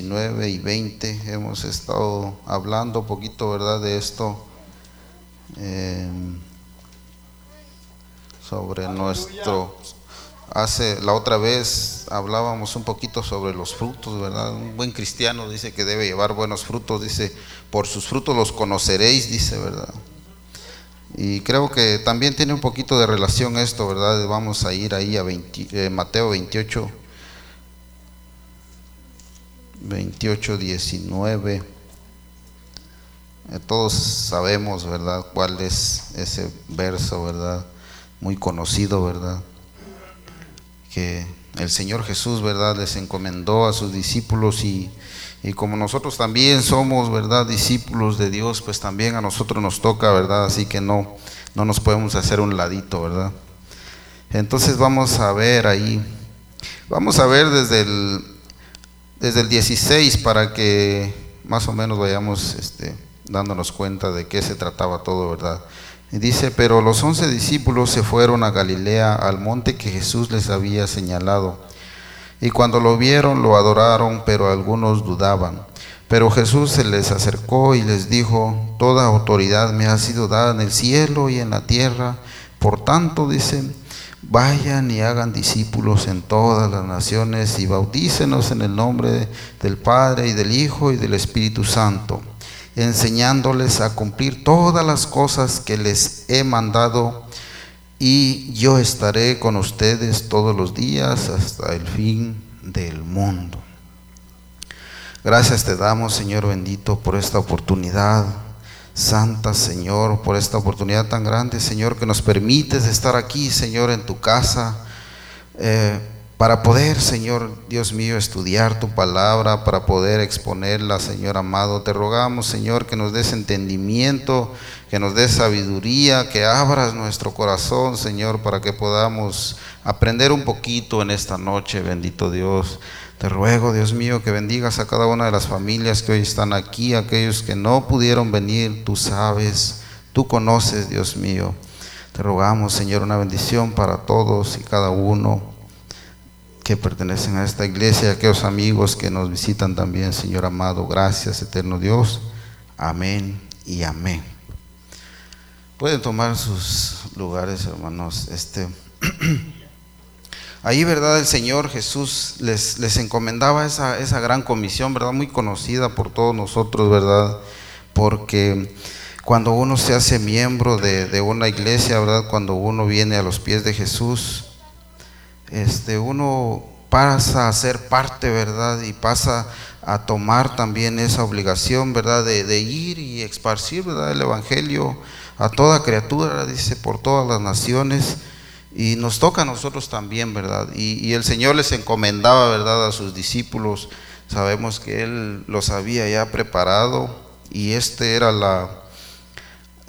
19 y 20 hemos estado hablando un poquito, ¿verdad?, de esto. Em, sobre nuestro hace la otra vez hablábamos un poquito sobre los frutos, ¿verdad? Un buen cristiano dice que debe llevar buenos frutos, dice, por sus frutos los conoceréis, dice, ¿verdad? Y creo que también tiene un poquito de relación esto, ¿verdad? Vamos a ir ahí a eh, Mateo 28, 28, 19. todos sabemos, ¿verdad? Cuál es ese verso, ¿verdad? Muy conocido, ¿verdad? Que el Señor Jesús, ¿verdad? Les encomendó a sus discípulos y y como nosotros también somos, ¿verdad?, discípulos de Dios, pues también a nosotros nos toca, ¿verdad? Así que no, no nos podemos hacer un ladito, ¿verdad? Entonces vamos a ver ahí, vamos a ver desde el, desde el 16 para que más o menos vayamos este, dándonos cuenta de qué se trataba todo, ¿verdad? Y dice, pero los once discípulos se fueron a Galilea, al monte que Jesús les había señalado. Y cuando lo vieron, lo adoraron, pero algunos dudaban. Pero Jesús se les acercó y les dijo, Toda autoridad me ha sido dada en el cielo y en la tierra. Por tanto, dicen, vayan y hagan discípulos en todas las naciones y bautícenos en el nombre del Padre y del Hijo y del Espíritu Santo, enseñándoles a cumplir todas las cosas que les he mandado y yo estaré con ustedes todos los días hasta el fin del mundo. Gracias te damos, Señor bendito, por esta oportunidad. Santa Señor, por esta oportunidad tan grande, Señor, que nos permites estar aquí, Señor, en tu casa. Eh, para poder, Señor Dios mío, estudiar tu palabra, para poder exponerla, Señor amado. Te rogamos, Señor, que nos des entendimiento, que nos des sabiduría, que abras nuestro corazón, Señor, para que podamos aprender un poquito en esta noche, bendito Dios. Te ruego, Dios mío, que bendigas a cada una de las familias que hoy están aquí, aquellos que no pudieron venir, tú sabes, tú conoces, Dios mío. Te rogamos, Señor, una bendición para todos y cada uno que pertenecen a esta iglesia, aquellos amigos que nos visitan también, Señor amado. Gracias, eterno Dios. Amén y amén. Pueden tomar sus lugares, hermanos. Este, ahí, ¿verdad? El Señor Jesús les, les encomendaba esa, esa gran comisión, ¿verdad? Muy conocida por todos nosotros, ¿verdad? Porque cuando uno se hace miembro de, de una iglesia, ¿verdad? Cuando uno viene a los pies de Jesús, este, uno pasa a ser parte, ¿verdad? Y pasa a tomar también esa obligación, ¿verdad? De, ir y esparcir, ¿verdad? El Evangelio a toda criatura, dice, por todas las naciones. Y nos toca a nosotros también, ¿verdad? Y, y el Señor les encomendaba, ¿verdad? A sus discípulos. Sabemos que Él los había ya preparado y este era la,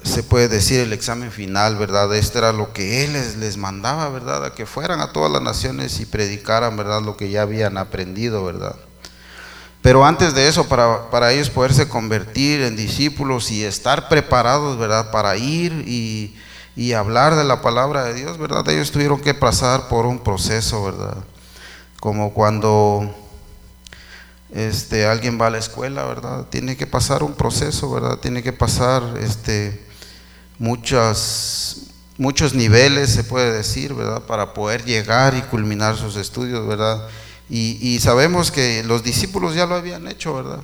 se puede decir el examen final, ¿verdad? Este era lo que Él les, les, mandaba, ¿verdad? A que fueran a todas las naciones y predicaran, ¿verdad? Lo que ya habían aprendido, ¿verdad? Pero antes de eso, para, para ellos poderse convertir en discípulos y estar preparados, ¿verdad? Para ir y, y hablar de la palabra de Dios, ¿verdad? Ellos tuvieron que pasar por un proceso, ¿verdad? Como cuando este, alguien va a la escuela, ¿verdad? Tiene que pasar un proceso, ¿verdad? Tiene que pasar este, muchas, muchos niveles, se puede decir, ¿verdad? Para poder llegar y culminar sus estudios, ¿verdad? Y, sabemos que los discípulos ya lo habían hecho, ¿verdad?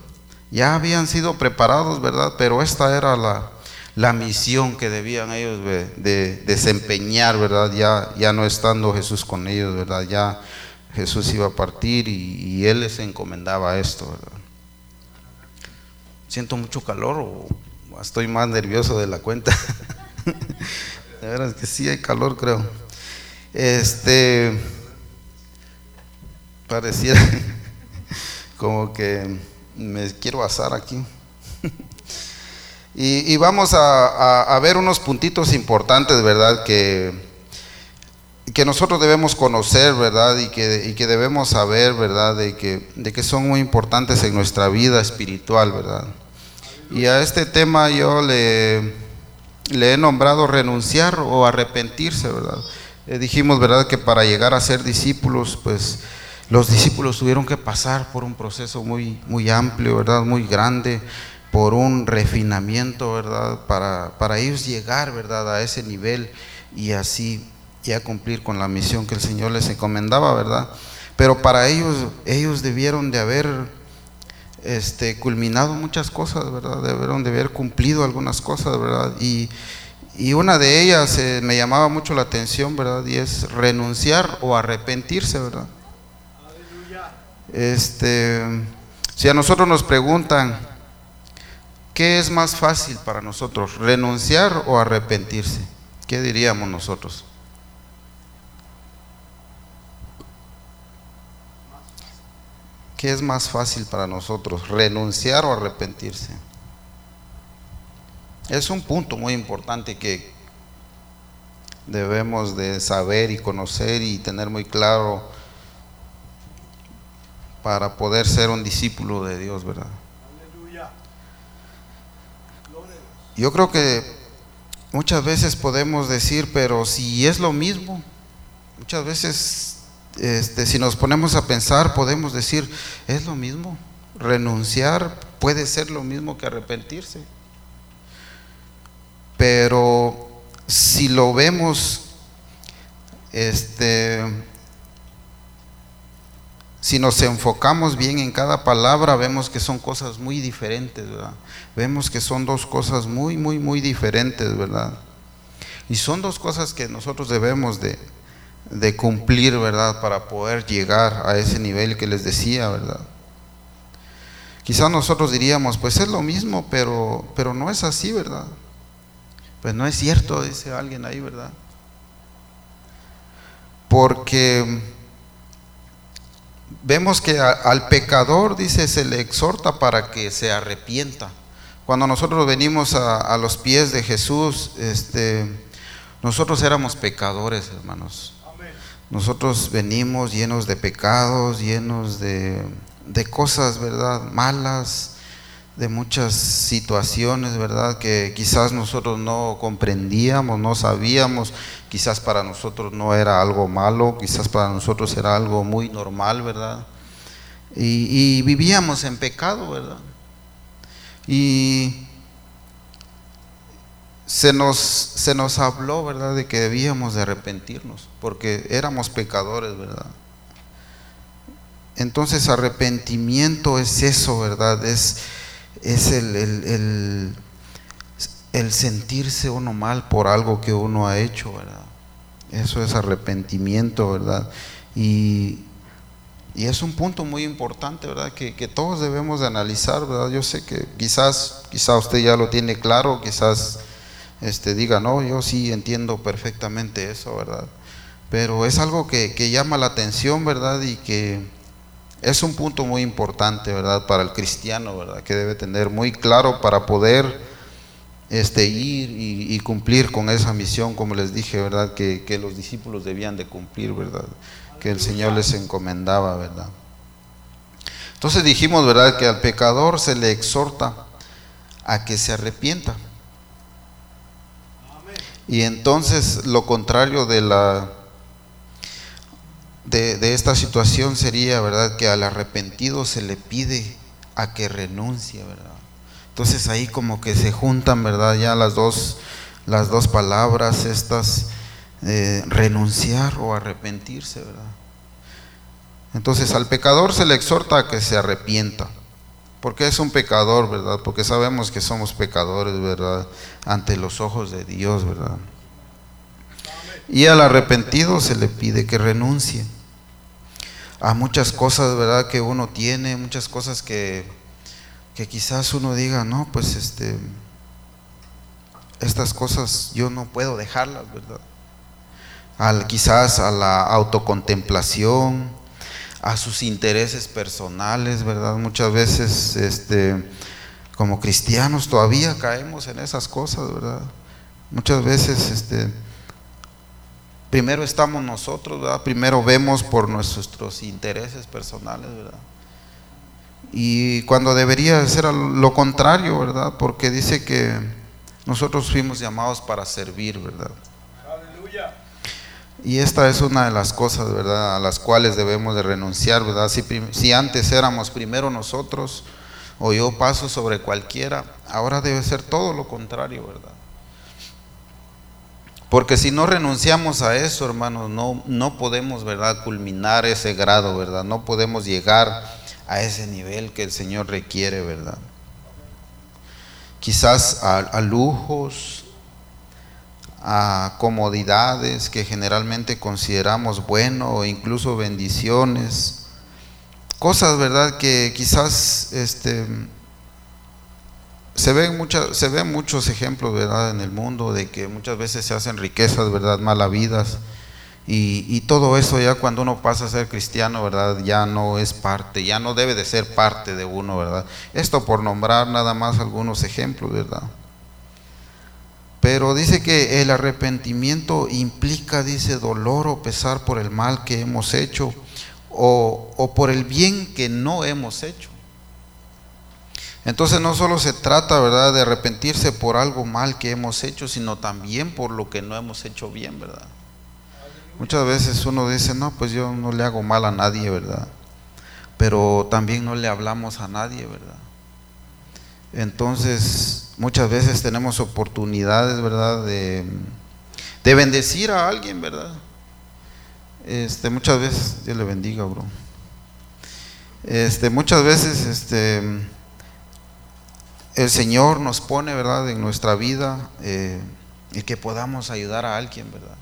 Ya habían sido preparados, ¿verdad? Pero esta era la, la misión que debían ellos de, desempeñar, ¿verdad? Ya, ya no estando Jesús con ellos, ¿verdad? Ya Jesús iba a partir y, Él les encomendaba esto, ¿verdad? Siento mucho calor o estoy más nervioso de la cuenta. de veras que sí hay calor, creo. Este pareciera como que me quiero asar aquí. y, vamos a, ver unos puntitos importantes, ¿verdad? Que, que nosotros debemos conocer, ¿verdad? Y que, y que debemos saber, ¿verdad? De que, de que son muy importantes en nuestra vida espiritual, ¿verdad? Y a este tema yo le, le he nombrado renunciar o arrepentirse, ¿verdad? Eh, dijimos, ¿verdad?, que para llegar a ser discípulos, pues los discípulos tuvieron que pasar por un proceso muy, muy amplio, ¿verdad? Muy grande, por un refinamiento, ¿verdad? Para, para ellos llegar, ¿verdad? A ese nivel y así ya cumplir con la misión que el Señor les encomendaba, ¿verdad? Pero para ellos, ellos debieron de haber este, culminado muchas cosas, ¿verdad? Debieron de haber cumplido algunas cosas, ¿verdad? Y, y una de ellas eh, me llamaba mucho la atención, ¿verdad? Y es renunciar o arrepentirse, ¿verdad? Este, si a nosotros nos preguntan, ¿qué es más fácil para nosotros, renunciar o arrepentirse? ¿Qué diríamos nosotros? ¿Qué es más fácil para nosotros, renunciar o arrepentirse? Es un punto muy importante que debemos de saber y conocer y tener muy claro para poder ser un discípulo de Dios, ¿verdad? Yo creo que muchas veces podemos decir, pero si es lo mismo, muchas veces este, si nos ponemos a pensar, podemos decir, es lo mismo. Renunciar puede ser lo mismo que arrepentirse. Pero si lo vemos, este, si nos enfocamos bien en cada palabra, vemos que son cosas muy diferentes, ¿verdad? Vemos que son dos cosas muy, muy, muy diferentes, ¿verdad? Y son dos cosas que nosotros debemos de, de cumplir, ¿verdad? Para poder llegar a ese nivel que les decía, ¿verdad? Quizás nosotros diríamos, pues es lo mismo, pero, pero no es así, ¿verdad? Pues no es cierto, dice alguien ahí, ¿verdad? Porque vemos que al pecador, dice, se le exhorta para que se arrepienta. Cuando nosotros venimos a, a los pies de Jesús, este, nosotros éramos pecadores, hermanos. Nosotros venimos llenos de pecados, llenos de, cosas, ¿verdad? Malas, de muchas situaciones, ¿verdad? Que quizás nosotros no comprendíamos, no sabíamos, quizás para nosotros no era algo malo, quizás para nosotros era algo muy normal, ¿verdad? Y, vivíamos en pecado, ¿verdad? Y se nos, se nos habló, ¿verdad?, de que debíamos de arrepentirnos, porque éramos pecadores, ¿verdad? Entonces arrepentimiento es eso, ¿verdad? Es, es el, el, el, sentirse uno mal por algo que uno ha hecho, ¿verdad? Eso es arrepentimiento, ¿verdad? Y, y es un punto muy importante, ¿verdad? Que, que, todos debemos de analizar, ¿verdad? Yo sé que quizás, quizás usted ya lo tiene claro, quizás este, diga, no, yo sí entiendo perfectamente eso, ¿verdad? Pero es algo que, llama la atención, ¿verdad? Y que es un punto muy importante, ¿verdad? Para el cristiano, ¿verdad? Que debe tener muy claro para poder este, ir y, cumplir con esa misión, como les dije, ¿verdad? Que, que, los discípulos debían de cumplir, ¿verdad? Que el Señor les encomendaba, ¿verdad? Entonces dijimos, ¿verdad? Que al pecador se le exhorta a que se arrepienta. Y entonces lo contrario de la de, esta situación sería, ¿verdad? Que al arrepentido se le pide a que renuncie, ¿verdad? Entonces ahí como que se juntan, ¿verdad? Ya las dos, las dos palabras estas, eh, renunciar o arrepentirse, ¿verdad? Entonces al pecador se le exhorta a que se arrepienta. Porque es un pecador, ¿verdad? Porque sabemos que somos pecadores, ¿verdad? Ante los ojos de Dios, ¿verdad? Y al arrepentido se le pide que renuncie a muchas cosas, ¿verdad? Que uno tiene, muchas cosas que, que quizás uno diga, no, pues este, estas cosas yo no puedo dejarlas, ¿verdad? Al, quizás a la autocontemplación, a sus intereses personales, ¿verdad? Muchas veces, este, como cristianos todavía caemos en esas cosas, ¿verdad? Muchas veces, este, primero estamos nosotros, ¿verdad? Primero vemos por nuestros intereses personales, ¿verdad? Y cuando debería ser lo contrario, ¿verdad? Porque dice que nosotros fuimos llamados para servir, ¿verdad? Y esta es una de las cosas, ¿verdad?, a las cuales debemos de renunciar, ¿verdad? Si, si antes éramos primero nosotros, o yo paso sobre cualquiera, ahora debe ser todo lo contrario, ¿verdad? Porque si no renunciamos a eso, hermanos, no, no podemos, ¿verdad?, culminar ese grado, ¿verdad? No podemos llegar a ese nivel que el Señor requiere, ¿verdad? Quizás a, lujos, a comodidades que generalmente consideramos bueno o incluso bendiciones, cosas, ¿verdad?, que quizás este, se ven, se ven muchos ejemplos, ¿verdad?, en el mundo de que muchas veces se hacen riquezas, ¿verdad?, malavidas. Y, y todo eso ya cuando uno pasa a ser cristiano, ¿verdad? Ya no es parte, ya no debe de ser parte de uno, ¿verdad? Esto por nombrar nada más algunos ejemplos, ¿verdad? Pero dice que el arrepentimiento implica, dice, dolor o pesar por el mal que hemos hecho o, o por el bien que no hemos hecho. Entonces no solo se trata, ¿verdad?, de arrepentirse por algo mal que hemos hecho, sino también por lo que no hemos hecho bien, ¿verdad? Muchas veces uno dice, no, pues yo no le hago mal a nadie, ¿verdad? Pero también no le hablamos a nadie, ¿verdad? Entonces, muchas veces tenemos oportunidades, ¿verdad? De, de bendecir a alguien, ¿verdad? Este, muchas veces, Dios le bendiga, bro. Este, muchas veces, este, el Señor nos pone, ¿verdad? En nuestra vida eh, y que podamos ayudar a alguien, ¿verdad?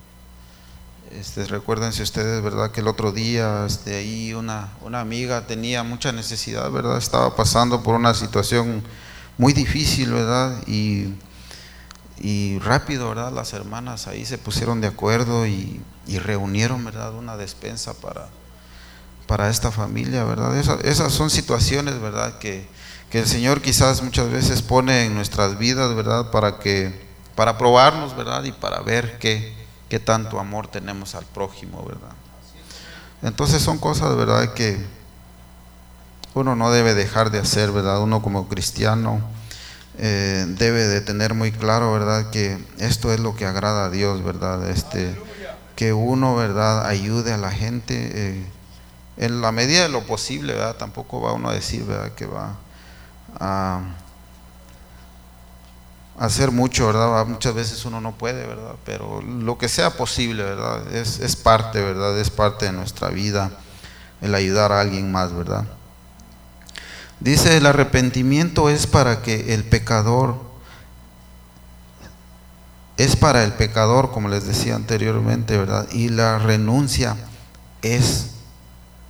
Este, recuérdense ustedes, ¿verdad? Que el otro día, este, ahí una, una amiga tenía mucha necesidad, ¿verdad? Estaba pasando por una situación muy difícil, ¿verdad? Y, y rápido, ¿verdad? Las hermanas ahí se pusieron de acuerdo y, y reunieron, ¿verdad? Una despensa para, para esta familia, ¿verdad? esas son situaciones, ¿verdad? Que, que el Señor quizás muchas veces pone en nuestras vidas, ¿verdad? Para que, para probarnos, ¿verdad? Y para ver qué, qué tanto amor tenemos al prójimo, ¿verdad? Entonces son cosas, ¿verdad? Que uno no debe dejar de hacer, ¿verdad? Uno como cristiano eh, debe de tener muy claro, ¿verdad? Que esto es lo que agrada a Dios, ¿verdad? Este, que uno, ¿verdad? Ayude a la gente eh, en la medida de lo posible, ¿verdad? Tampoco va uno a decir, ¿verdad? Que va a hacer mucho, ¿verdad? Muchas veces uno no puede, ¿verdad? Pero lo que sea posible, ¿verdad? Es, es parte, ¿verdad? Es parte de nuestra vida el ayudar a alguien más, ¿verdad? Dice, el arrepentimiento es para que el pecador, es para el pecador, como les decía anteriormente, ¿verdad? Y la renuncia es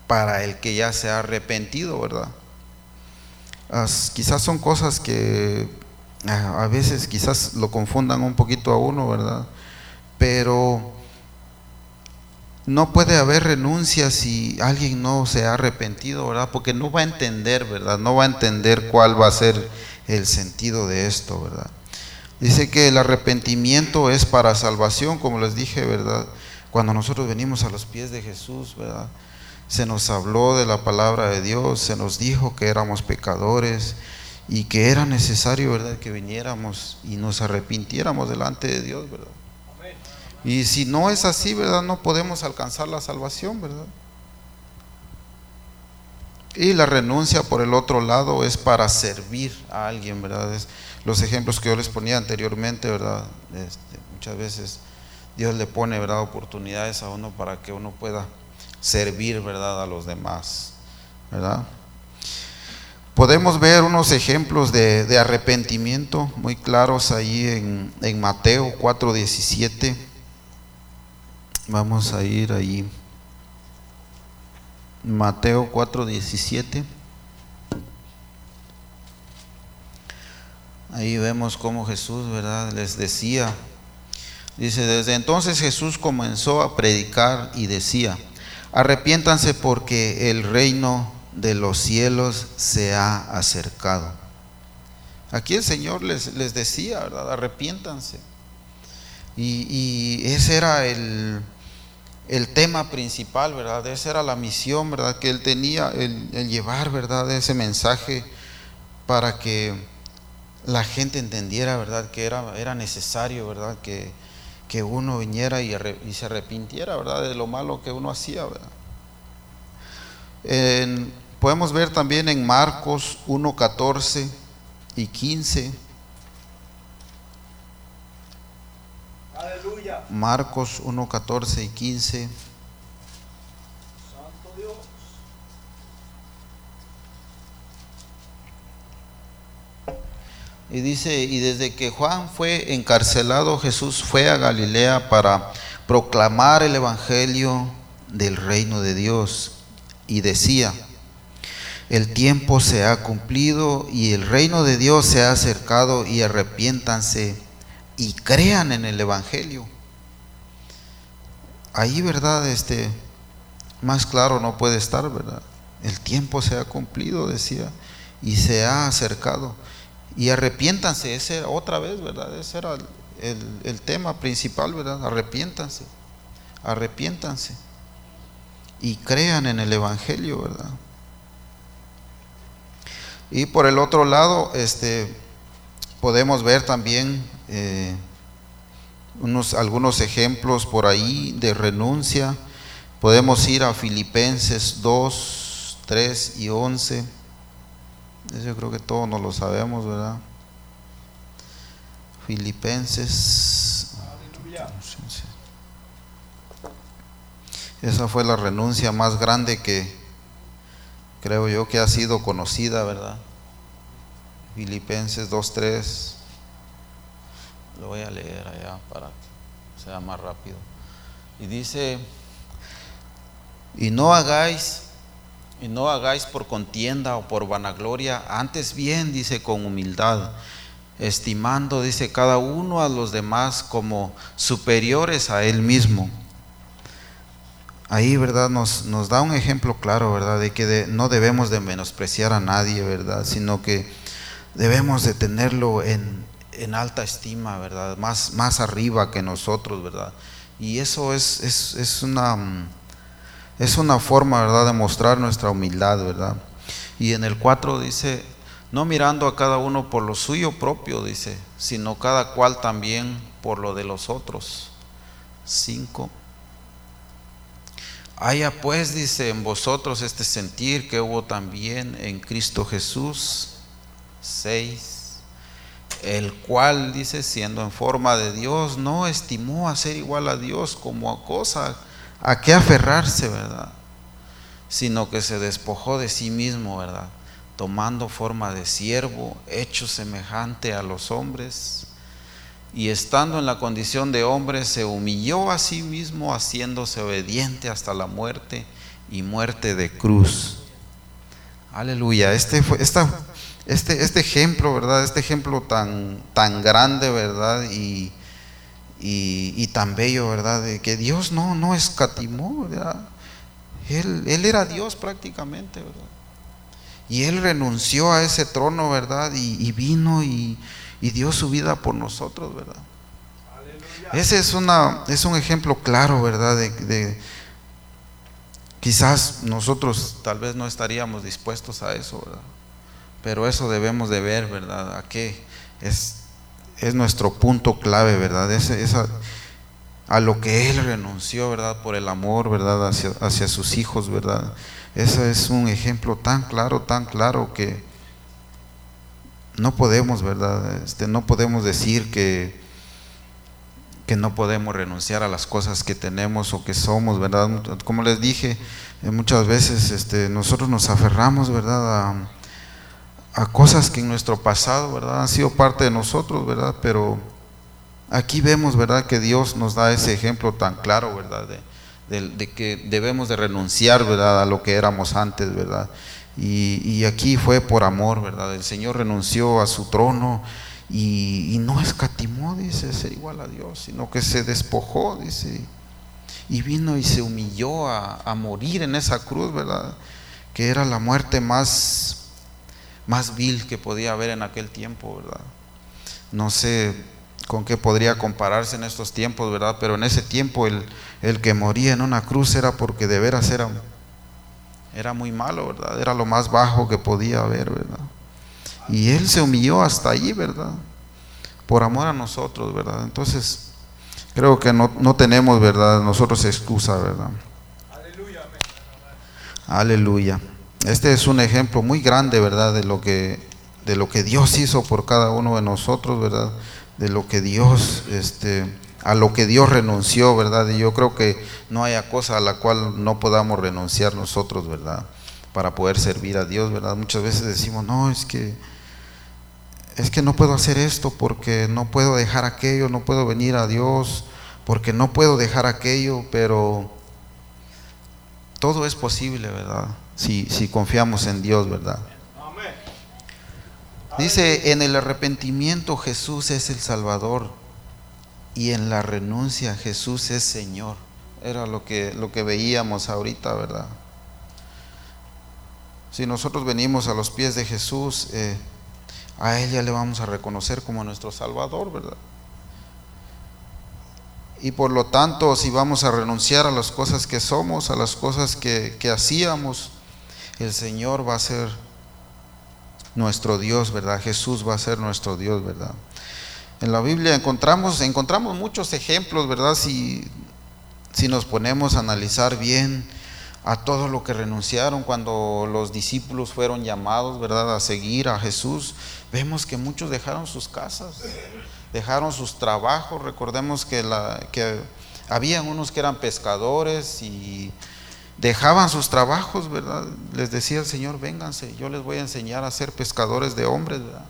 para el que ya se ha arrepentido, ¿verdad? Quizás son cosas que a, a veces quizás lo confundan un poquito a uno, ¿verdad? Pero no puede haber renuncia si alguien no se ha arrepentido, ¿verdad? Porque no va a entender, ¿verdad? No va a entender cuál va a ser el sentido de esto, ¿verdad? Dice que el arrepentimiento es para salvación, como les dije, ¿verdad? Cuando nosotros venimos a los pies de Jesús, ¿verdad? Se nos habló de la palabra de Dios, se nos dijo que éramos pecadores y que era necesario, ¿verdad? Que viniéramos y nos arrepintiéramos delante de Dios, ¿verdad? Y si no es así, ¿verdad? No podemos alcanzar la salvación, ¿verdad? Y la renuncia por el otro lado es para servir a alguien, ¿verdad? Es los ejemplos que yo les ponía anteriormente, ¿verdad? Este, muchas veces Dios le pone, ¿verdad? Oportunidades a uno para que uno pueda servir, ¿verdad? A los demás, ¿verdad? Podemos ver unos ejemplos de, de arrepentimiento muy claros ahí en, en Mateo 4:17. Vamos a ir ahí. Mateo 4:17. Ahí vemos cómo Jesús, ¿verdad? Les decía. Dice, desde entonces Jesús comenzó a predicar y decía, arrepiéntanse porque el reino de los cielos se ha acercado. Aquí el Señor les, les decía, ¿verdad? Arrepiéntanse. Y, y ese era el, el tema principal, ¿verdad? Esa era la misión, ¿verdad? Que él tenía, el, el, llevar, ¿verdad? Ese mensaje para que la gente entendiera, ¿verdad? Que era, era necesario, ¿verdad? Que, que uno viniera y, se arrepintiera, ¿verdad? De lo malo que uno hacía, ¿verdad? podemos ver también en Marcos 1, 14 y 15. Aleluya. Marcos 1, 14 y 15. Y dice, y desde que Juan fue encarcelado, Jesús fue a Galilea para proclamar el Evangelio del reino de Dios. Y decía, el tiempo se ha cumplido y el reino de Dios se ha acercado y arrepiéntanse y crean en el Evangelio. Ahí, ¿verdad? Este, más claro no puede estar, ¿verdad? El tiempo se ha cumplido, decía, y se ha acercado. Y arrepiéntanse, ese otra vez, ¿verdad? Ese era el, el, tema principal, ¿verdad? Arrepiéntanse, arrepiéntanse. Y crean en el Evangelio, ¿verdad? Y por el otro lado, este, podemos ver también eh, unos, algunos ejemplos por ahí de renuncia. Podemos ir a Filipenses 2, 3 y 11 yo creo que todos nos lo sabemos, ¿verdad? Filipenses. Esa fue la renuncia más grande que creo yo que ha sido conocida, ¿verdad? Filipenses 2.3. Lo voy a leer allá para que sea más rápido. Y dice, y no hagáis y no hagáis por contienda o por vanagloria, antes bien, dice, con humildad, estimando, dice, cada uno a los demás como superiores a él mismo. Ahí, ¿verdad? Nos, nos da un ejemplo claro, ¿verdad? De que no debemos de menospreciar a nadie, ¿verdad? Sino que debemos de tenerlo en, en alta estima, ¿verdad? Más, más arriba que nosotros, ¿verdad? Y eso es, es, es una es una forma, ¿verdad?, de mostrar nuestra humildad, ¿verdad? Y en el 4 dice, no mirando a cada uno por lo suyo propio, dice, sino cada cual también por lo de los otros. 5. Haya pues, dice, en vosotros este sentir que hubo también en Cristo Jesús. 6. El cual, dice, siendo en forma de Dios, no estimó a ser igual a Dios como a cosa a qué aferrarse, ¿verdad? Sino que se despojó de sí mismo, ¿verdad? Tomando forma de siervo, hecho semejante a los hombres, y estando en la condición de hombre, se humilló a sí mismo, haciéndose obediente hasta la muerte y muerte de cruz. Aleluya. Este, fue, este, este ejemplo, ¿verdad? Este ejemplo tan, tan grande, ¿verdad? Y, y, tan bello, ¿verdad? De que Dios no, no escatimó, ¿verdad? Él, él era Dios prácticamente, ¿verdad? Y Él renunció a ese trono, ¿verdad? Y, vino y, dio su vida por nosotros, ¿verdad? Ese es, una, es un ejemplo claro, ¿verdad? De, de, quizás nosotros tal vez no estaríamos dispuestos a eso, ¿verdad? Pero eso debemos de ver, ¿verdad? A qué es es nuestro punto clave, ¿verdad? esa, a lo que Él renunció, ¿verdad? Por el amor, ¿verdad? Hacia, hacia sus hijos, ¿verdad? Ese es un ejemplo tan claro, tan claro que no podemos, ¿verdad? Este, no podemos decir que, que no podemos renunciar a las cosas que tenemos o que somos, ¿verdad? Como les dije, muchas veces este, nosotros nos aferramos, ¿verdad? A, a cosas que en nuestro pasado, ¿verdad? Han sido parte de nosotros, ¿verdad? Pero aquí vemos, ¿verdad? Que Dios nos da ese ejemplo tan claro, ¿verdad? De, que debemos de renunciar, ¿verdad? A lo que éramos antes, ¿verdad? Y, aquí fue por amor, ¿verdad? El Señor renunció a su trono y, no escatimó, dice, ser igual a Dios, sino que se despojó, dice, y vino y se humilló a, a morir en esa cruz, ¿verdad? Que era la muerte más más vil que podía haber en aquel tiempo, ¿verdad? No sé con qué podría compararse en estos tiempos, ¿verdad? Pero en ese tiempo el, el que moría en una cruz era porque de veras era, era muy malo, ¿verdad? Era lo más bajo que podía haber, ¿verdad? Y él se humilló hasta allí, ¿verdad? Por amor a nosotros, ¿verdad? Entonces, Creo que no, no tenemos, ¿verdad? Nosotros excusa, ¿verdad? Aleluya. Aleluya. Este es un ejemplo muy grande, ¿verdad? De lo que, de lo que Dios hizo por cada uno de nosotros, ¿verdad? De lo que Dios, este, a lo que Dios renunció, ¿verdad? Y yo creo que no haya cosa a la cual no podamos renunciar nosotros, ¿verdad? Para poder servir a Dios, ¿verdad? Muchas veces decimos, no, es que es que no puedo hacer esto porque no puedo dejar aquello, no puedo venir a Dios porque no puedo dejar aquello, pero todo es posible, ¿verdad? Si, si confiamos en Dios, ¿verdad? Dice, en el arrepentimiento Jesús es el Salvador y en la renuncia Jesús es Señor. Era lo que, lo que veíamos ahorita, ¿verdad? Si nosotros venimos a los pies de Jesús, eh, a Él ya le vamos a reconocer como nuestro Salvador, ¿verdad? Y por lo tanto, si vamos a renunciar a las cosas que somos, a las cosas que, hacíamos, el Señor va a ser nuestro Dios, ¿verdad? Jesús va a ser nuestro Dios, ¿verdad? En la Biblia encontramos, encontramos muchos ejemplos, ¿verdad? Si, si nos ponemos a analizar bien a todo lo que renunciaron cuando los discípulos fueron llamados, ¿verdad?, a seguir a Jesús, vemos que muchos dejaron sus casas, dejaron sus trabajos. Recordemos que, la, que habían unos que eran pescadores y dejaban sus trabajos, ¿verdad? Les decía el Señor, vénganse, yo les voy a enseñar a ser pescadores de hombres, ¿verdad?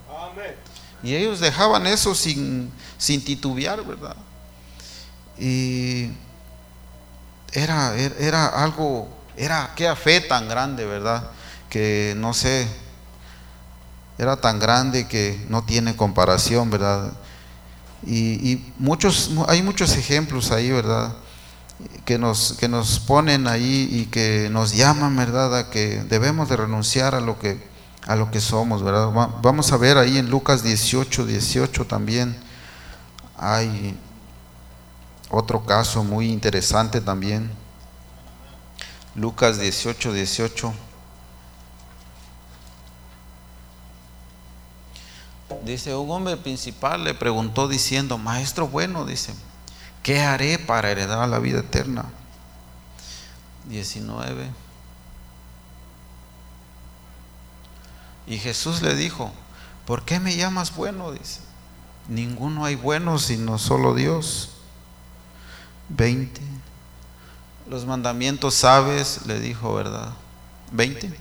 Y ellos dejaban eso sin, sin titubear, ¿verdad? Y era, era algo era aquella fe tan grande, ¿verdad? Que no sé, era tan grande que no tiene comparación, ¿verdad? Y, muchos, hay muchos ejemplos ahí, ¿verdad? Que nos, que nos ponen ahí y que nos llaman, ¿verdad? A que debemos de renunciar a lo que, a lo que somos, ¿verdad? Vamos a ver ahí en Lucas 18, 18 también hay otro caso muy interesante también. Lucas 18, 18. Dice, un hombre principal le preguntó diciendo, maestro bueno, dice, ¿qué haré para heredar la vida eterna? 19. Y Jesús le dijo, ¿por qué me llamas bueno? Dice, ninguno hay bueno sino solo Dios. 20. Los mandamientos sabes, le dijo, ¿verdad? 20.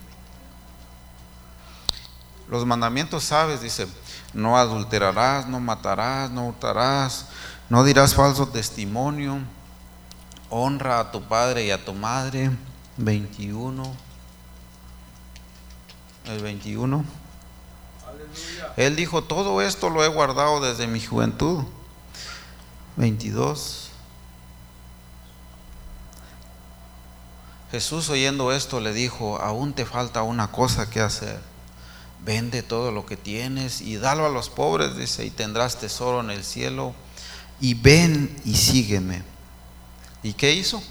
Los mandamientos sabes, dice, no adulterarás, no matarás, no hurtarás, no dirás falso testimonio, honra a tu padre y a tu madre. 21. El 21. Él dijo, todo esto lo he guardado desde mi juventud. 22. Jesús oyendo esto le dijo, aún te falta una cosa que hacer. Vende todo lo que tienes y dalo a los pobres, dice, y tendrás tesoro en el cielo. Y ven y sígueme. ¿Y qué hizo?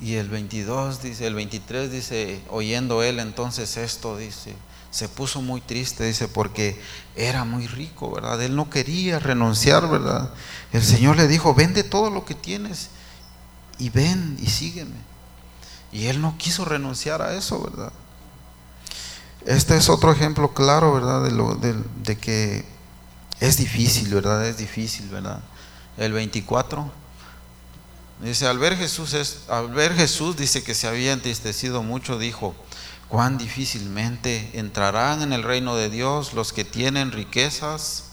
Y el 22 dice, el 23 dice, oyendo él entonces esto, dice, se puso muy triste, dice, porque era muy rico, ¿verdad? Él no quería renunciar, ¿verdad? El Señor le dijo, vende todo lo que tienes y ven y sígueme. Y él no quiso renunciar a eso, ¿verdad? Este es otro ejemplo claro, ¿verdad? De, lo, de, que es difícil, ¿verdad? Es difícil, ¿verdad? El 24 dice, al ver Jesús, es, al ver Jesús dice que se había entristecido mucho, dijo, cuán difícilmente entrarán en el reino de Dios los que tienen riquezas.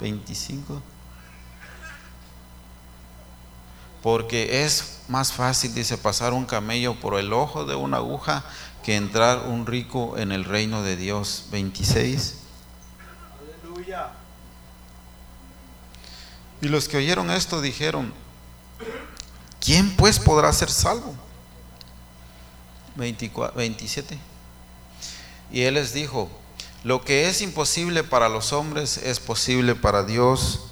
25. Porque es más fácil, dice, pasar un camello por el ojo de una aguja que entrar un rico en el reino de Dios. 26. Aleluya. Y los que oyeron esto dijeron, ¿quién pues podrá ser salvo? 24, 27. Y él les dijo, lo que es imposible para los hombres es posible para Dios.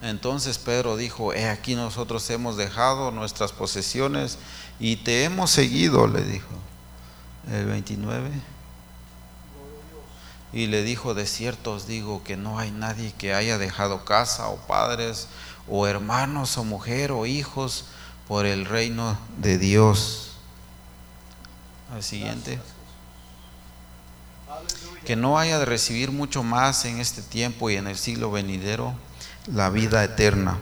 Entonces Pedro dijo, he aquí nosotros hemos dejado nuestras posesiones y te hemos seguido, le dijo. El 29. y le dijo, de cierto os digo que no hay nadie que haya dejado casa o padres o hermanos o mujer o hijos por el reino de Dios. Al siguiente. Que no haya de recibir mucho más en este tiempo y en el siglo venidero la vida eterna.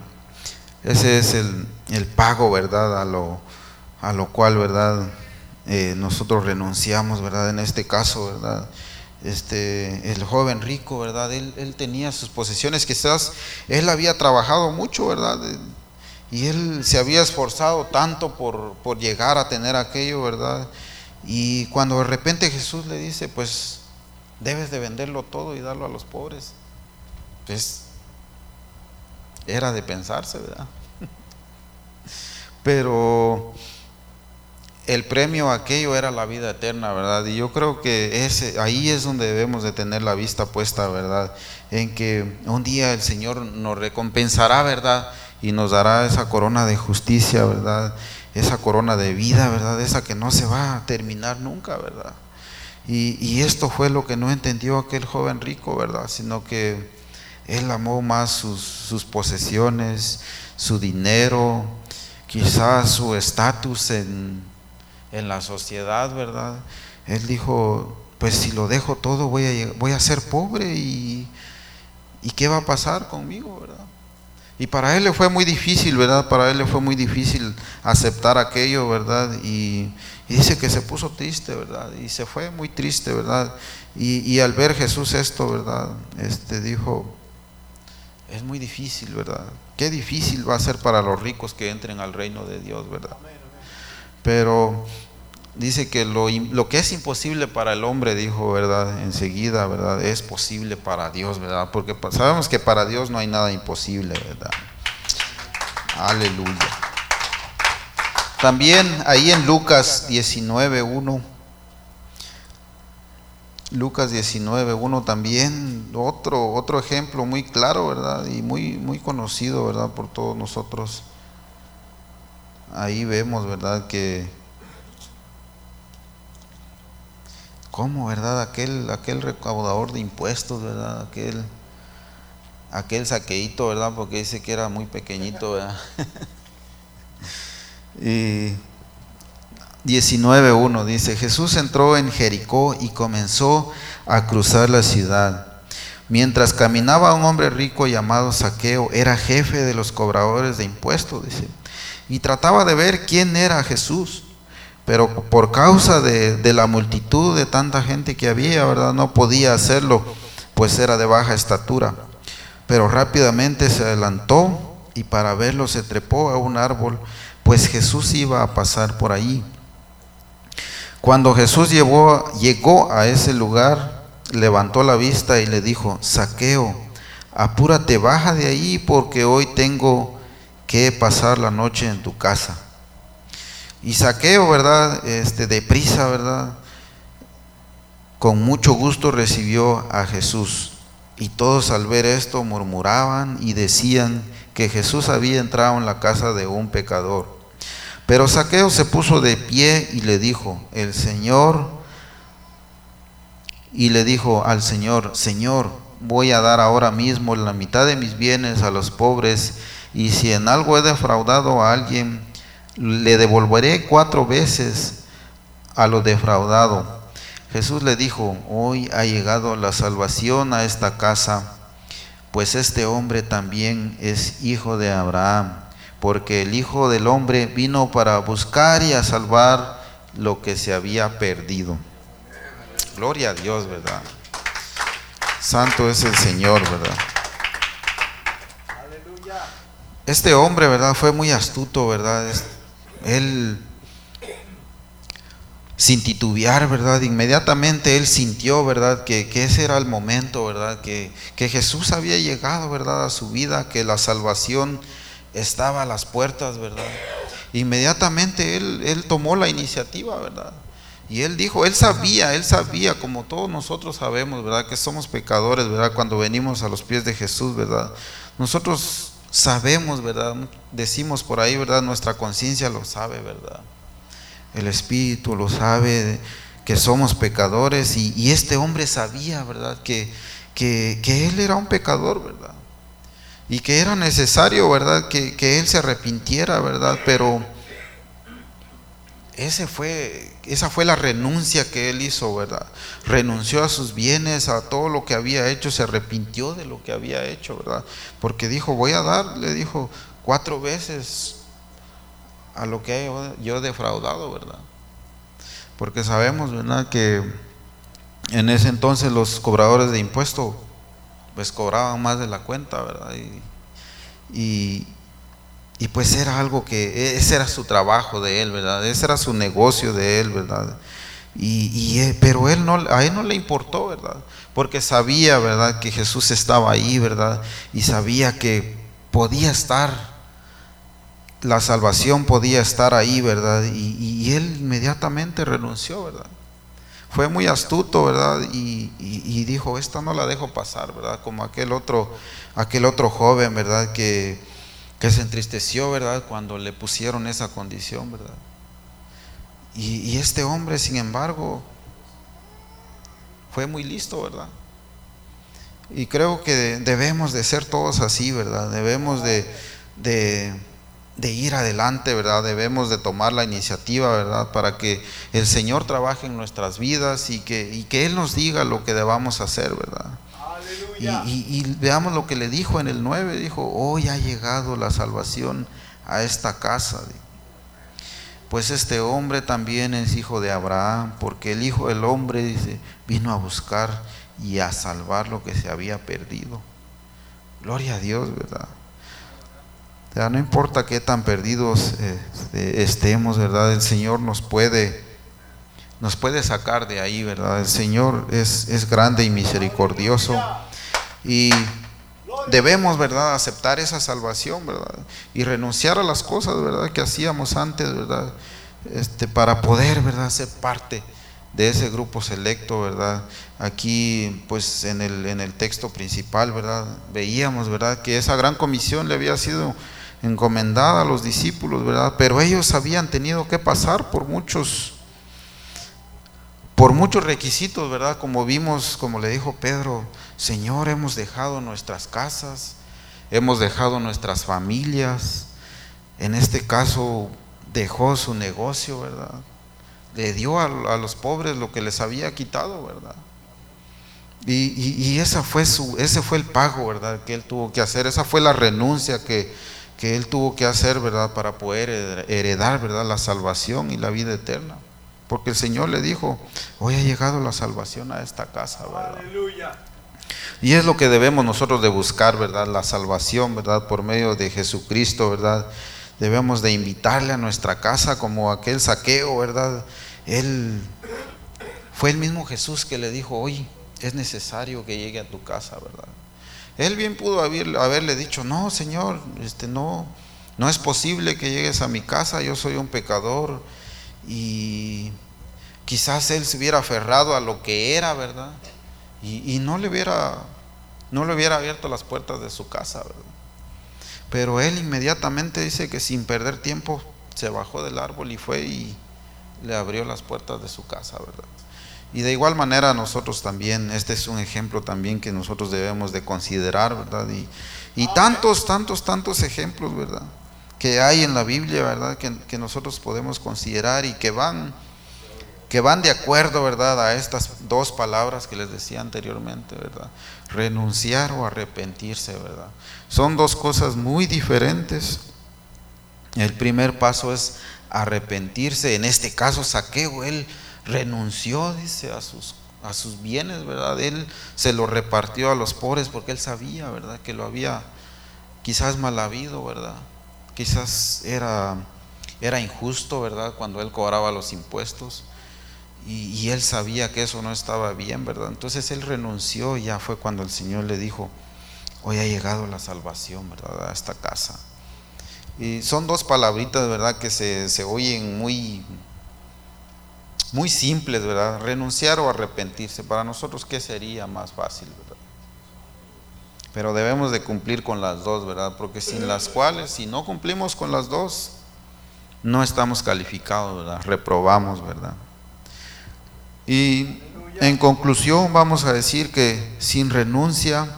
Ese es el, pago, ¿verdad? A lo, a lo cual, ¿verdad? Eh, nosotros renunciamos, ¿verdad? En este caso, ¿verdad? Este, el joven rico, ¿verdad? Él, él tenía sus posesiones, quizás él había trabajado mucho, ¿verdad? Y él se había esforzado tanto por, por llegar a tener aquello, ¿verdad? Y cuando de repente Jesús le dice, pues debes de venderlo todo y darlo a los pobres, pues era de pensarse, ¿verdad? Pero el premio aquello era la vida eterna, ¿verdad? Y yo creo que ese, ahí es donde debemos de tener la vista puesta, ¿verdad? En que un día el Señor nos recompensará, ¿verdad? Y nos dará esa corona de justicia, ¿verdad? Esa corona de vida, ¿verdad? Esa que no se va a terminar nunca, ¿verdad? Y, y esto fue lo que no entendió aquel joven rico, ¿verdad? Sino que él amó más sus, sus posesiones, su dinero, quizás su estatus en en la sociedad, ¿verdad? Él dijo, pues si lo dejo todo voy a, voy a ser pobre y, y ¿qué va a pasar conmigo, verdad? Y para él le fue muy difícil, ¿verdad? Para él le fue muy difícil aceptar aquello, ¿verdad? Y, dice que se puso triste, ¿verdad? Y se fue muy triste, ¿verdad? Y, y, al ver Jesús esto, ¿verdad? Este dijo, es muy difícil, ¿verdad? Qué difícil va a ser para los ricos que entren al reino de Dios, ¿verdad? Pero dice que lo, lo, que es imposible para el hombre, dijo, ¿verdad? Enseguida, ¿verdad? Es posible para Dios, ¿verdad? Porque sabemos que para Dios no hay nada imposible, ¿verdad? Aleluya. También ahí en Lucas 19.1, Lucas 19.1 también, otro, otro ejemplo muy claro, ¿verdad? Y muy, muy conocido, ¿verdad? Por todos nosotros. Ahí vemos, ¿verdad? Que ¿Cómo, verdad? Aquel, aquel recaudador de impuestos, ¿verdad? Aquel, aquel saqueíto, ¿verdad? Porque dice que era muy pequeñito, ¿verdad? y 19.1 dice, Jesús entró en Jericó y comenzó a cruzar la ciudad. Mientras caminaba un hombre rico llamado Saqueo, era jefe de los cobradores de impuestos, dice, y trataba de ver quién era Jesús pero por causa de, la multitud de tanta gente que había, ¿verdad? No podía hacerlo, pues era de baja estatura. Pero rápidamente se adelantó y para verlo se trepó a un árbol, pues Jesús iba a pasar por ahí. Cuando Jesús llegó a ese lugar, levantó la vista y le dijo, Saqueo, apúrate, baja de ahí porque hoy tengo que pasar la noche en tu casa. Y Saqueo, ¿verdad? Este, deprisa, ¿verdad? Con mucho gusto recibió a Jesús. Y todos al ver esto murmuraban y decían que Jesús había entrado en la casa de un pecador. Pero Saqueo se puso de pie y le dijo, el Señor, y le dijo al Señor, Señor, voy a dar ahora mismo la mitad de mis bienes a los pobres, y si en algo he defraudado a alguien, le devolveré cuatro veces a lo defraudado. Jesús le dijo, hoy ha llegado la salvación a esta casa, pues este hombre también es hijo de Abraham, porque el Hijo del Hombre vino para buscar y a salvar lo que se había perdido. Gloria a Dios, ¿verdad? Santo es el Señor, ¿verdad? Este hombre, ¿verdad? Fue muy astuto, ¿verdad? Él, sin titubear, ¿verdad? Inmediatamente él sintió, ¿verdad? Que, ese era el momento, ¿verdad? Que, que Jesús había llegado, ¿verdad? A su vida, que la salvación estaba a las puertas, ¿verdad? Inmediatamente él, él tomó la iniciativa, ¿verdad? Y él dijo, él sabía, él sabía, como todos nosotros sabemos, ¿verdad? Que somos pecadores, ¿verdad? Cuando venimos a los pies de Jesús, ¿verdad? Nosotros sabemos, ¿verdad? Decimos por ahí, ¿verdad? Nuestra conciencia lo sabe, ¿verdad? El Espíritu lo sabe, que somos pecadores y, este hombre sabía, ¿verdad? Que, que, que, él era un pecador, ¿verdad? Y que era necesario, ¿verdad? Que, que él se arrepintiera, ¿verdad? Pero ese fue, esa fue la renuncia que él hizo, ¿verdad? Renunció a sus bienes, a todo lo que había hecho, se arrepintió de lo que había hecho, ¿verdad? Porque dijo, voy a dar, le dijo, cuatro veces a lo que yo he defraudado, ¿verdad? Porque sabemos, ¿verdad? Que en ese entonces los cobradores de impuestos, pues cobraban más de la cuenta, ¿verdad? y, y pues era algo que, e, ese era su trabajo de él, ¿verdad? Ese era su negocio de él, ¿verdad? Y, eh, pero él no, a él no le importó, ¿verdad? Porque sabía, ¿verdad? Que Jesús estaba ahí, ¿verdad? Y sabía que podía estar, la salvación podía estar ahí, ¿verdad? Y, y él inmediatamente renunció, ¿verdad? Fue muy astuto, ¿verdad? Y, y, dijo, esta no la dejo pasar, ¿verdad? Como aquel otro, aquel otro joven, ¿verdad? Que se entristeció, ¿verdad? Cuando le pusieron esa condición, ¿verdad? Y, este hombre, sin embargo, fue muy listo, ¿verdad? Y creo que debemos de ser todos así, ¿verdad? Debemos de, de, ir adelante, ¿verdad? Debemos de tomar la iniciativa, ¿verdad? Para que el Señor trabaje en nuestras vidas y que, y que Él nos diga lo que debamos hacer, ¿verdad? Y, veamos lo que le dijo en el 9, dijo, hoy ha llegado la salvación a esta casa. Pues este hombre también es hijo de Abraham, porque el Hijo del Hombre, dice, vino a buscar y a salvar lo que se había perdido. Gloria a Dios, ¿verdad? No importa qué tan perdidos este, estemos, ¿verdad? El Señor nos puede nos puede sacar de ahí, ¿verdad? El Señor es, es grande y misericordioso. Y debemos, ¿verdad?, aceptar esa salvación, ¿verdad? Y renunciar a las cosas, ¿verdad?, que hacíamos antes, ¿verdad? Este, para poder, ¿verdad?, ser parte de ese grupo selecto, ¿verdad? Aquí, pues en el, en el texto principal, ¿verdad? Veíamos, ¿verdad?, que esa gran comisión le había sido encomendada a los discípulos, ¿verdad? Pero ellos habían tenido que pasar por muchos por muchos requisitos, ¿verdad? Como vimos, como le dijo Pedro, Señor, hemos dejado nuestras casas, hemos dejado nuestras familias, en este caso dejó su negocio, ¿verdad? Le dio a, los pobres lo que les había quitado, ¿verdad? Y, esa fue su, ese fue el pago, ¿verdad? Que él tuvo que hacer, esa fue la renuncia que, que él tuvo que hacer, ¿verdad? Para poder heredar, ¿verdad? La salvación y la vida eterna. Porque el Señor le dijo, hoy ha llegado la salvación a esta casa, ¿verdad? Aleluya. Y es lo que debemos nosotros de buscar, ¿verdad? La salvación, ¿verdad? Por medio de Jesucristo, ¿verdad? Debemos de invitarle a nuestra casa como aquel saqueo, ¿verdad? Él fue el mismo Jesús que le dijo, hoy es necesario que llegue a tu casa, ¿verdad? Él bien pudo haberle dicho, no, Señor, este, no, no es posible que llegues a mi casa, yo soy un pecador, y quizás él se hubiera aferrado a lo que era, ¿verdad? Y, no le hubiera no le hubiera abierto las puertas de su casa, ¿verdad? Pero él inmediatamente dice que sin perder tiempo se bajó del árbol y fue y le abrió las puertas de su casa, ¿verdad? Y de igual manera nosotros también, este es un ejemplo también que nosotros debemos de considerar, ¿verdad? Y, y tantos, tantos, tantos ejemplos, ¿verdad? que hay en la Biblia, ¿verdad? Que, nosotros podemos considerar y que van, que van de acuerdo, ¿verdad? A estas dos palabras que les decía anteriormente, ¿verdad? Renunciar o arrepentirse, ¿verdad? Son dos cosas muy diferentes. El primer paso es arrepentirse. En este caso, Saqueo, él renunció, dice, a sus, a sus bienes, ¿verdad? Él se lo repartió a los pobres porque él sabía, ¿verdad? Que lo había quizás mal habido, ¿verdad? quizás era, era injusto, ¿verdad? Cuando él cobraba los impuestos y, él sabía que eso no estaba bien, ¿verdad? Entonces él renunció y ya fue cuando el Señor le dijo, hoy ha llegado la salvación, ¿verdad? A esta casa. Y son dos palabritas, ¿verdad? Que se, se oyen muy, muy simples, ¿verdad? Renunciar o arrepentirse. Para nosotros, ¿qué sería más fácil, ¿verdad? Pero debemos de cumplir con las dos, ¿verdad? Porque sin las cuales, si no cumplimos con las dos, no estamos calificados, ¿verdad? Reprobamos, ¿verdad? Y en conclusión vamos a decir que sin renuncia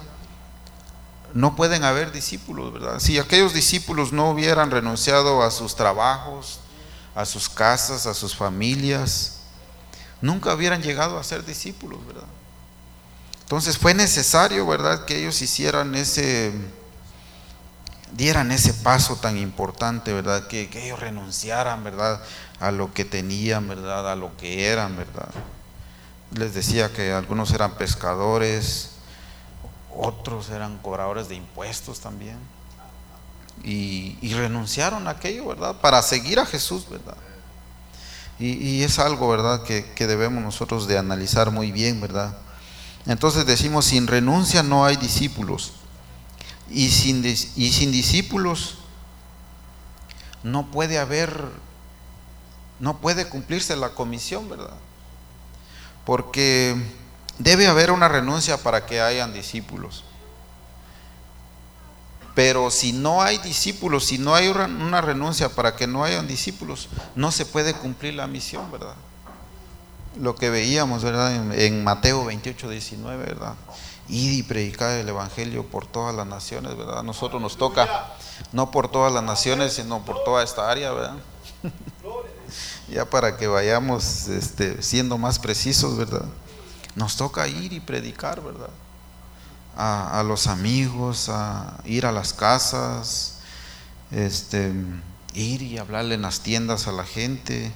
no pueden haber discípulos, ¿verdad? Si aquellos discípulos no hubieran renunciado a sus trabajos, a sus casas, a sus familias, nunca hubieran llegado a ser discípulos, ¿verdad? Entonces fue necesario, ¿verdad?, que ellos hicieran ese, dieran ese paso tan importante, ¿verdad?, que, ellos renunciaran, ¿verdad?, a lo que tenían, ¿verdad?, a lo que eran, ¿verdad? Les decía que algunos eran pescadores, otros eran cobradores de impuestos también. Y, renunciaron a aquello, ¿verdad? Para seguir a Jesús, ¿verdad? Y, es algo, ¿verdad? Que, debemos nosotros de analizar muy bien, ¿verdad? Entonces decimos, sin renuncia no hay discípulos. Y sin, y sin discípulos no puede haber, no puede cumplirse la comisión, ¿verdad? Porque Debe haber una renuncia para que hayan discípulos. Pero si no hay discípulos, si no hay una renuncia para que no hayan discípulos, no se puede cumplir la misión, ¿verdad? Lo que veíamos, ¿verdad? En, Mateo 28, 19, ¿verdad? Ir y predicar el Evangelio por todas las naciones, ¿verdad? A nosotros nos toca, no por todas las naciones, sino por toda esta área, ¿verdad? ya para que vayamos este, siendo más precisos, ¿verdad? Nos toca ir y predicar, ¿verdad? A, los amigos, a ir a las casas, este, ir y hablarle en las tiendas a la gente.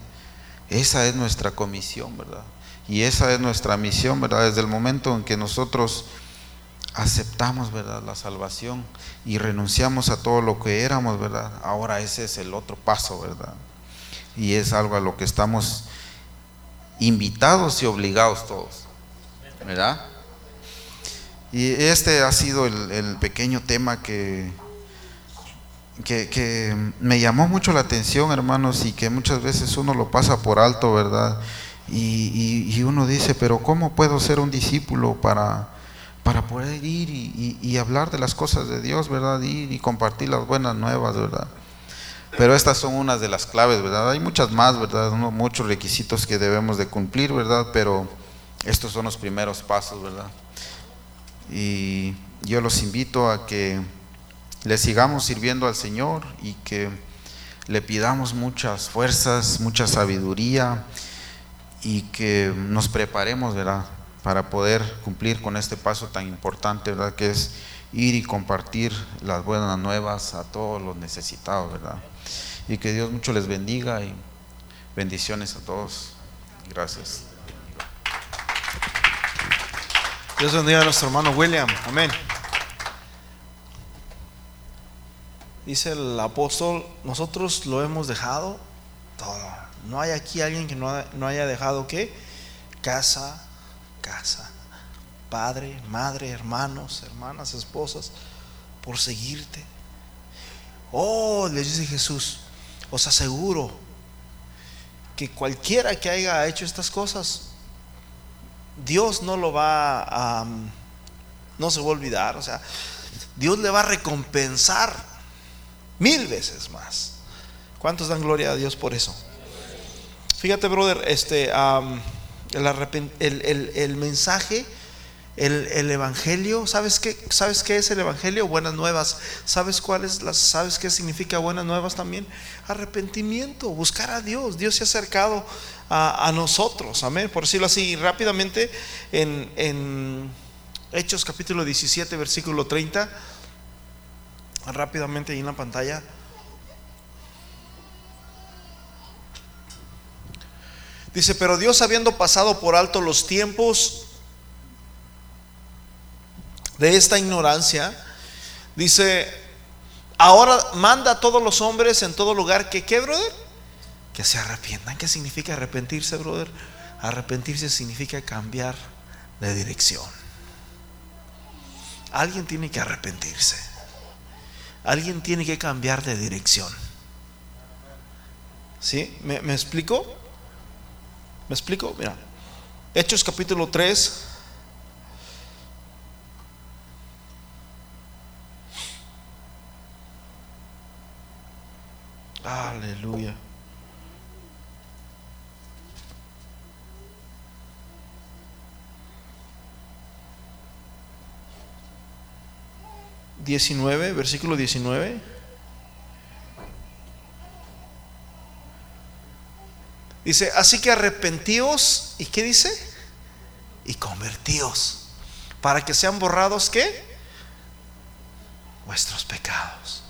Esa es nuestra comisión, ¿verdad? Y esa es nuestra misión, ¿verdad? Desde el momento en que nosotros aceptamos, ¿verdad? La salvación y renunciamos a todo lo que éramos, ¿verdad? Ahora ese es el otro paso, ¿verdad? Y es algo a lo que estamos invitados y obligados todos. ¿verdad? Y este ha sido el, pequeño tema que, que, me llamó mucho la atención, hermanos, y que muchas veces uno lo pasa por alto, ¿verdad? Y, uno dice, pero ¿cómo puedo ser un discípulo para, para poder ir y, hablar de las cosas de Dios, ¿verdad? Y compartir las buenas nuevas, ¿verdad? Pero estas son unas de las claves, ¿verdad? Hay muchas más, ¿verdad? muchos requisitos que debemos de cumplir, ¿verdad? Pero estos son los primeros pasos, ¿verdad? Y yo los invito a que le sigamos sirviendo al Señor y que le pidamos muchas fuerzas, mucha sabiduría y que nos preparemos, ¿verdad? Para poder cumplir con este paso tan importante, ¿verdad? Que es ir y compartir las buenas nuevas a todos los necesitados, ¿verdad? Y que Dios mucho les bendiga y bendiciones a todos. Gracias. Dios bendiga a nuestro hermano William. Amén. Dice el apóstol, nosotros lo hemos dejado todo. No hay aquí alguien que no, haya dejado qué? Casa, casa. Padre, madre, hermanos, hermanas, esposas, por seguirte. Oh, le dice Jesús, os aseguro que cualquiera que haya hecho estas cosas Dios no lo va a, no se va a olvidar, o sea, Dios le va a recompensar mil veces más. ¿Cuántos dan gloria a Dios por eso? Fíjate, brother, este, el, mensaje, el, evangelio, ¿sabes qué, ¿sabes qué es el evangelio? Buenas nuevas. ¿Sabes cuál es sabes qué significa buenas nuevas también? Arrepentimiento, buscar a Dios. Dios se ha acercado a, nosotros. Amén. Por decirlo así, rápidamente, en, Hechos capítulo 17, versículo 30, rápidamente ahí en la pantalla. Dice, pero Dios habiendo pasado por alto los tiempos de esta ignorancia, dice, ahora manda a todos los hombres en todo lugar que, ¿qué, brother? que se arrepientan. ¿Qué significa arrepentirse, brother? Arrepentirse significa cambiar de dirección. Alguien tiene que arrepentirse. Alguien tiene que cambiar de dirección. ¿Sí? ¿Me, me explico? ¿Me explico? Mira. Hechos capítulo 3. Aleluya. 19, versículo 19. Dice, así que arrepentíos, ¿y qué dice? Y convertíos, para que sean borrados, ¿qué? Vuestros pecados.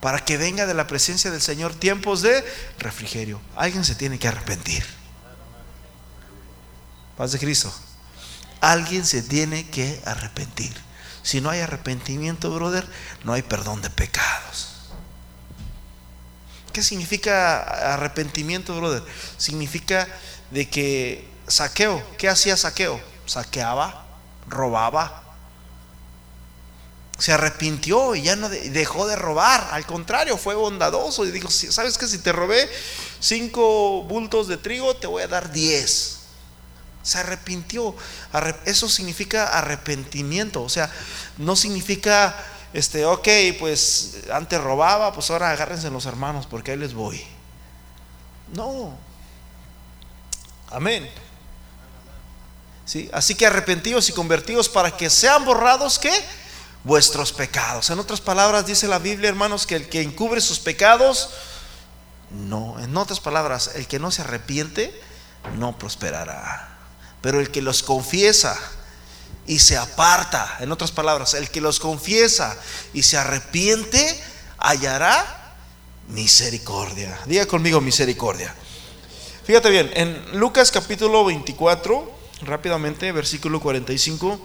Para que venga de la presencia del Señor tiempos de refrigerio. Alguien se tiene que arrepentir. Paz de Cristo. Alguien se tiene que arrepentir. Si no hay arrepentimiento, brother, no hay perdón de pecados. ¿Qué significa arrepentimiento, brother? Significa de que saqueo, ¿qué hacía saqueo? Saqueaba, robaba. Se arrepintió y ya no dejó de robar. Al contrario, fue bondadoso y dijo, ¿sabes qué? Si te robé cinco bultos de trigo, te voy a dar diez. Se arrepintió. Eso significa arrepentimiento. O sea, no significa, este, ok, pues antes robaba, pues ahora agárrense los hermanos porque ahí les voy. No. Amén. ¿Sí? Así que arrepentidos y convertidos para que sean borrados, ¿qué? Vuestros pecados. En otras palabras, dice la Biblia, hermanos, que el que encubre sus pecados, no. En otras palabras, el que no se arrepiente, no prosperará. Pero el que los confiesa y se aparta, en otras palabras, el que los confiesa y se arrepiente, hallará misericordia. Diga conmigo misericordia. Fíjate bien, en Lucas capítulo 24, rápidamente, versículo 45,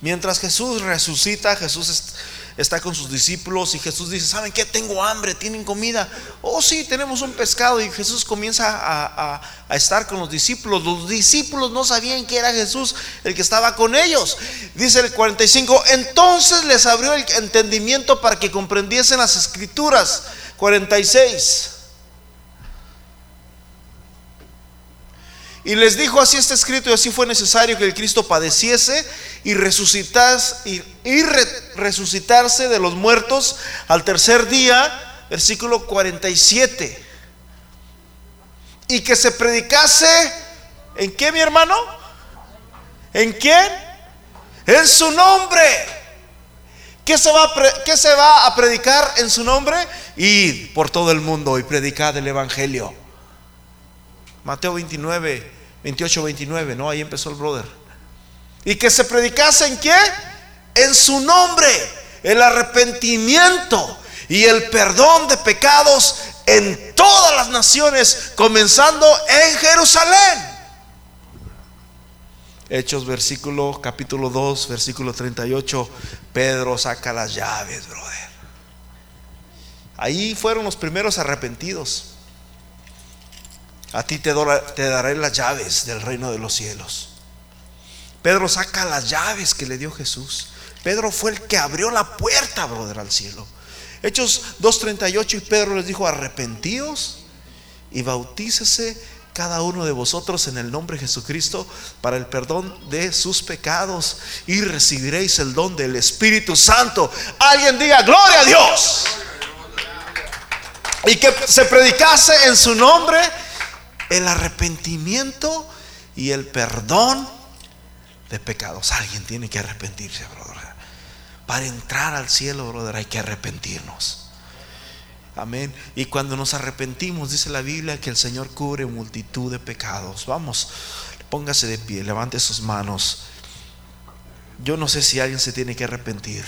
mientras Jesús resucita, Jesús está con sus discípulos y Jesús dice, ¿saben qué? Tengo hambre, tienen comida. Oh sí, tenemos un pescado y Jesús comienza a, estar con los discípulos. Los discípulos no sabían que era Jesús el que estaba con ellos. Dice el 45, entonces les abrió el entendimiento para que comprendiesen las escrituras. 46. Y les dijo, así está escrito y así fue necesario que el Cristo padeciese y, resucitase, y, resucitarse de los muertos al tercer día, versículo 47. Y que se predicase, ¿en qué mi hermano? ¿En quién? En su nombre. ¿Qué se, va a ¿Qué se va a predicar en su nombre? Y por todo el mundo y predicar el Evangelio. Mateo 29, 28, 29, ¿no? Ahí empezó el brother. Y que se predicase en qué? En su nombre, el arrepentimiento y el perdón de pecados en todas las naciones, comenzando en Jerusalén. Hechos versículo capítulo 2, versículo 38, Pedro saca las llaves, brother. Ahí fueron los primeros arrepentidos. A ti te, daré las llaves del reino de los cielos. Pedro saca las llaves que le dio Jesús. Pedro fue el que abrió la puerta, brother, al cielo. Hechos 2.38 y Pedro les dijo, arrepentíos y bautícese cada uno de vosotros en el nombre de Jesucristo para el perdón de sus pecados y recibiréis el don del Espíritu Santo. Alguien diga, gloria a Dios. Y que se predicase en su nombre el arrepentimiento y el perdón de pecados. Alguien tiene que arrepentirse, brother. Para entrar al cielo, brother, hay que arrepentirnos. Amén. Y cuando nos arrepentimos, dice la Biblia que el Señor cubre multitud de pecados. Vamos, póngase de pie, levante sus manos. Yo no sé si alguien se tiene que arrepentir.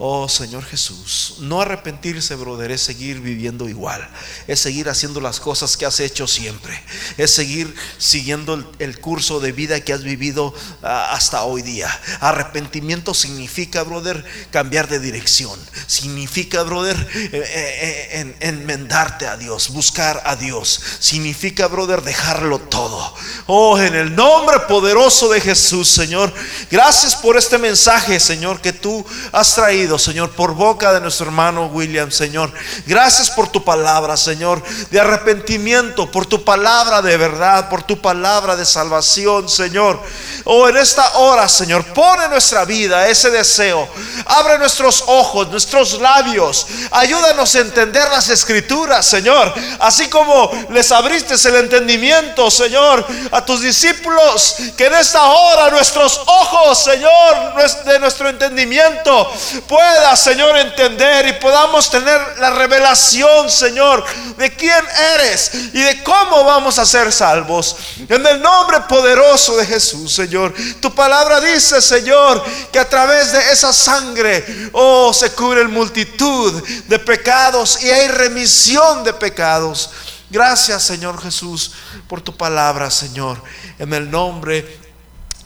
Oh Señor Jesús, no arrepentirse, brother, es seguir viviendo igual, es seguir haciendo las cosas que has hecho siempre, es seguir siguiendo el, curso de vida que has vivido ah, hasta hoy día. Arrepentimiento significa, brother, cambiar de dirección, significa, brother, eh, eh, eh, enmendarte a Dios, buscar a Dios, significa, brother, dejarlo todo. Oh, en el nombre poderoso de Jesús, Señor, gracias por este mensaje, Señor, que tú has traído Señor, por boca de nuestro hermano William, Señor. Gracias por tu palabra, Señor, de arrepentimiento, por tu palabra de verdad, por tu palabra de salvación, Señor. Oh, en esta hora, Señor, pone nuestra vida ese deseo. Abre nuestros ojos, nuestros labios. Ayúdanos a entender las escrituras, Señor. Así como les abriste el entendimiento, Señor, a tus discípulos, que en esta hora nuestros ojos, Señor, de nuestro entendimiento pueda, Señor, entender y podamos tener la revelación, Señor, de quién eres y de cómo vamos a ser salvos. En el nombre poderoso de Jesús, Señor. Tu palabra dice, Señor, que a través de esa sangre, oh, se cubren multitud de pecados y hay remisión de pecados. Gracias, Señor Jesús, por tu palabra, Señor. En el nombre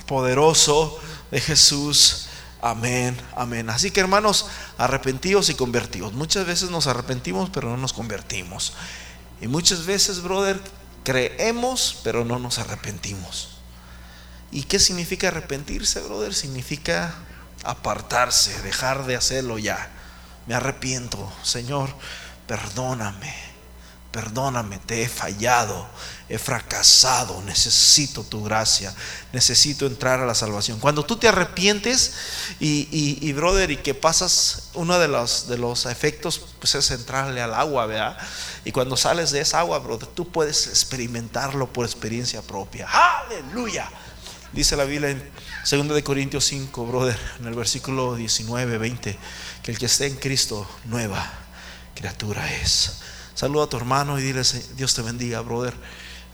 poderoso de Jesús. Amén, amén. Así que hermanos, arrepentidos y convertidos. Muchas veces nos arrepentimos, pero no nos convertimos. Y muchas veces, brother, creemos, pero no nos arrepentimos. ¿Y qué significa arrepentirse, brother? Significa apartarse, dejar de hacerlo ya. Me arrepiento, Señor, perdóname perdóname, te he fallado, he fracasado, necesito tu gracia, necesito entrar a la salvación. Cuando tú te arrepientes y, brother, y que pasas, uno de los, de los efectos pues es entrarle al agua, ¿verdad? Y cuando sales de esa agua, brother, tú puedes experimentarlo por experiencia propia. Aleluya. Dice la Biblia en 2 de Corintios 5, brother, en el versículo 19, 20, que el que esté en Cristo, nueva criatura es. Saluda a tu hermano y dile, Dios te bendiga, brother.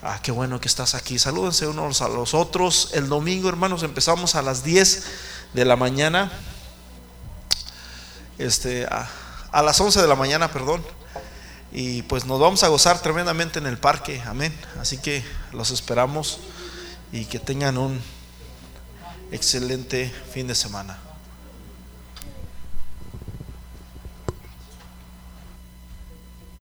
Ah, qué bueno que estás aquí. Salúdense unos a los otros. El domingo, hermanos, empezamos a las 10 de la mañana. Este, a, a las 11 de la mañana, perdón. Y pues nos vamos a gozar tremendamente en el parque. Amén. Así que los esperamos y que tengan un excelente fin de semana.